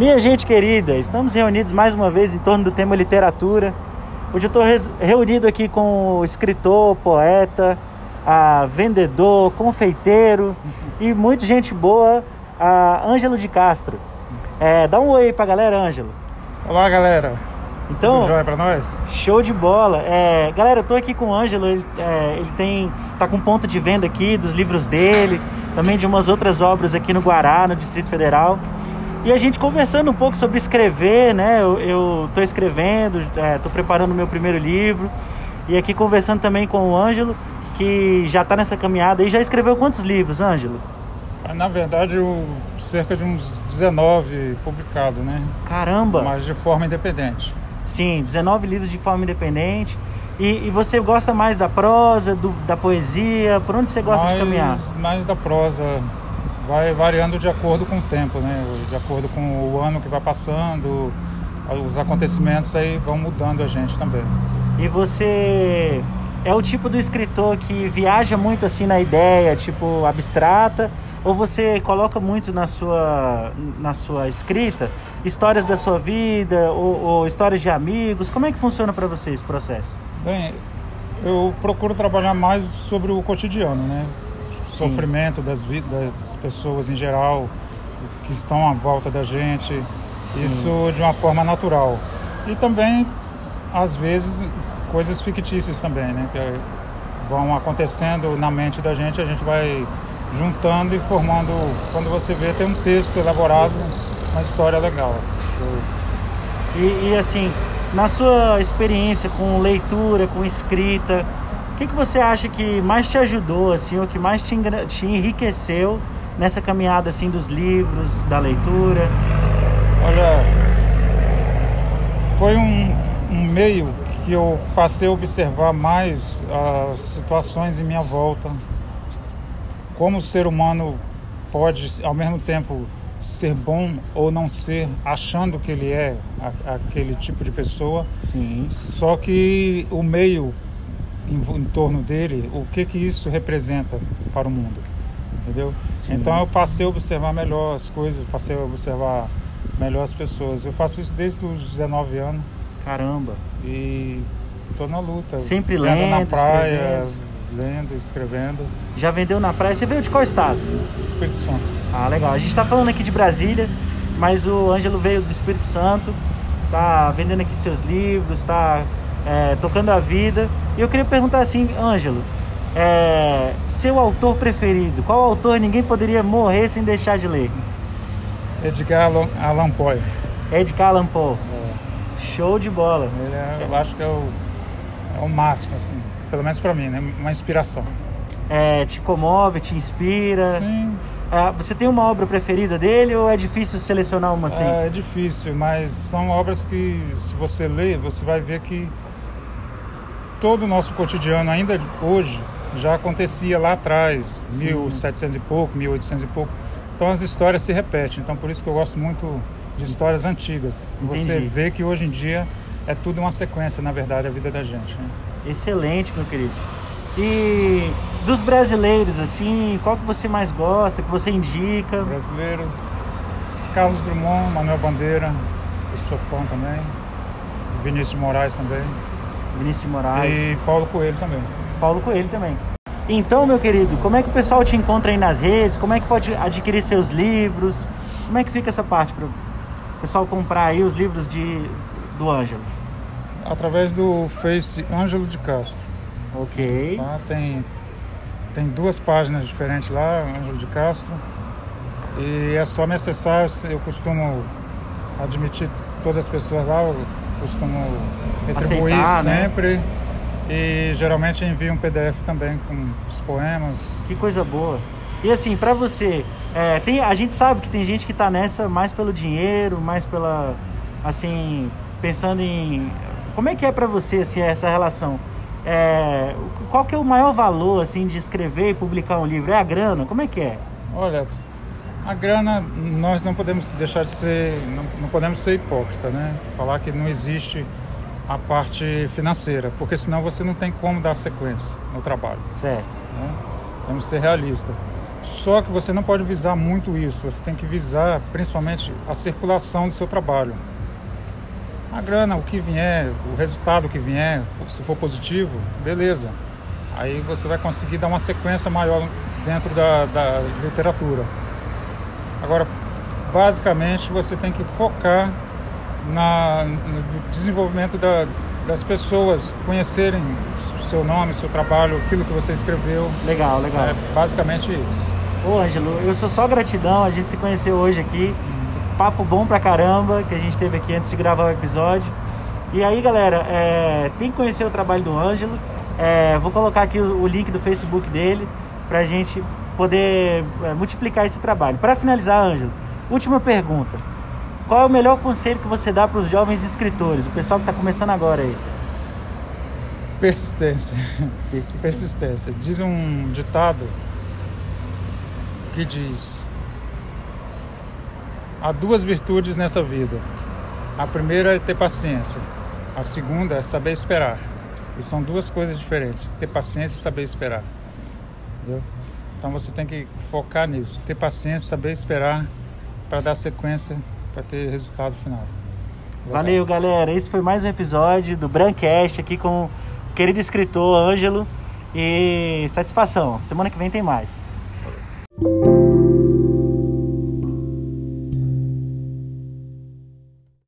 Minha gente querida, estamos reunidos mais uma vez em torno do tema literatura. Hoje eu estou reunido aqui com o escritor, poeta, a vendedor, confeiteiro e muita gente boa, a Ângelo de Castro. É, dá um oi aí pra galera, Ângelo. Olá, galera. Então, Tudo jóia pra nós? Show de bola. É, galera, eu tô aqui com o Ângelo, ele, é, ele tem tá com ponto de venda aqui dos livros dele, também de umas outras obras aqui no Guará, no Distrito Federal. E a gente conversando um pouco sobre escrever, né? Eu, eu tô escrevendo, é, tô preparando o meu primeiro livro. E aqui conversando também com o Ângelo, que já tá nessa caminhada e já escreveu quantos livros, Ângelo? Na verdade, eu, cerca de uns 19 publicados, né? Caramba! Mas de forma independente. Sim, 19 livros de forma independente. E, e você gosta mais da prosa, do, da poesia? Por onde você gosta mais, de caminhar? Mais da prosa. Vai variando de acordo com o tempo, né? De acordo com o ano que vai passando, os acontecimentos aí vão mudando a gente também. E você é o tipo do escritor que viaja muito assim na ideia, tipo abstrata, ou você coloca muito na sua, na sua escrita histórias da sua vida ou, ou histórias de amigos? Como é que funciona para você esse processo? Bem, eu procuro trabalhar mais sobre o cotidiano, né? Sofrimento das, vidas, das pessoas em geral que estão à volta da gente, Sim. isso de uma forma natural. E também, às vezes, coisas fictícias também, né? Que vão acontecendo na mente da gente, a gente vai juntando e formando. Quando você vê, tem um texto elaborado, uma história legal. E, e assim, na sua experiência com leitura, com escrita, que, que você acha que mais te ajudou, assim, ou que mais te, te enriqueceu nessa caminhada assim dos livros, da leitura? Olha, foi um, um meio que eu passei a observar mais as situações em minha volta. Como o ser humano pode, ao mesmo tempo, ser bom ou não ser, achando que ele é a- aquele tipo de pessoa. Sim. Só que o meio em, em torno dele, o que que isso representa para o mundo, entendeu? Sim. Então eu passei a observar melhor as coisas, passei a observar melhor as pessoas. Eu faço isso desde os 19 anos Caramba. e estou na luta. Sempre Vendo na lendo, praia, lendo, escrevendo. Já vendeu na praia? Você veio de qual estado? Espírito Santo. Ah, legal. A gente tá falando aqui de Brasília, mas o Ângelo veio do Espírito Santo, tá vendendo aqui seus livros, tá é, tocando a vida. E eu queria perguntar assim, Ângelo, é, seu autor preferido? Qual autor ninguém poderia morrer sem deixar de ler? Edgar Allan, Poe. Edgar Allan Poe. Show de bola. Ele é, eu acho que é o, é o máximo, assim. Pelo menos para mim, né? Uma inspiração. É, te comove, te inspira? Sim, É, você tem uma obra preferida dele ou é difícil selecionar uma assim? É difícil, mas são obras que, se você ler, você vai ver que todo o nosso cotidiano, ainda hoje, já acontecia lá atrás, Sim. 1700 e pouco, 1800 e pouco. Então as histórias se repetem. Então por isso que eu gosto muito de histórias antigas. Você Entendi. vê que hoje em dia é tudo uma sequência, na verdade, a vida da gente. né? Excelente, meu querido. E dos brasileiros, assim, qual que você mais gosta, que você indica? Brasileiros, Carlos Drummond, Manuel Bandeira, eu sou fã também. Vinícius Moraes também. Vinícius de Moraes, E Paulo Coelho também. Paulo Coelho também. Então, meu querido, como é que o pessoal te encontra aí nas redes? Como é que pode adquirir seus livros? Como é que fica essa parte para o pessoal comprar aí os livros de, do Ângelo? Através do Face Ângelo de Castro. Ok. Tá? Tem, tem duas páginas diferentes lá, Ângelo de Castro. E é só me acessar, eu costumo admitir todas as pessoas lá, costumo retribuir Aceitar, né? sempre. E geralmente envio um PDF também com os poemas. Que coisa boa. E assim, pra você, é, tem, a gente sabe que tem gente que tá nessa mais pelo dinheiro, mais pela. Assim, pensando em. Como é que é pra você assim, essa relação? É, qual que é o maior valor assim de escrever e publicar um livro? É a grana? Como é que é? Olha, a grana, nós não podemos deixar de ser, não, não podemos ser hipócrita, né? Falar que não existe a parte financeira, porque senão você não tem como dar sequência no trabalho. Certo. né? Temos que ser realistas. Só que você não pode visar muito isso, você tem que visar principalmente a circulação do seu trabalho. A grana, o que vier, o resultado que vier, se for positivo, beleza. Aí você vai conseguir dar uma sequência maior dentro da, da literatura. Agora, basicamente, você tem que focar na, no desenvolvimento da, das pessoas conhecerem o seu nome, seu trabalho, aquilo que você escreveu. Legal, legal. É basicamente isso. Ô, Ângelo, eu sou só gratidão, a gente se conheceu hoje aqui. Papo bom pra caramba que a gente teve aqui antes de gravar o episódio. E aí, galera, é, tem que conhecer o trabalho do Ângelo. É, vou colocar aqui o, o, link do Facebook dele pra gente poder é, multiplicar esse trabalho. Para finalizar, Ângelo, última pergunta. Qual é o melhor conselho que você dá para os jovens escritores, o pessoal que está começando agora aí? Persistência. Persistência. Persistência. Diz um ditado que diz: há duas virtudes nessa vida. A primeira é ter paciência. A segunda é saber esperar. E são duas coisas diferentes: ter paciência e saber esperar. Entendeu? Então você tem que focar nisso, ter paciência, saber esperar para dar sequência para ter resultado final. Legal. Valeu, galera. Esse foi mais um episódio do Brancast aqui com o querido escritor Ângelo. E satisfação. Semana que vem tem mais.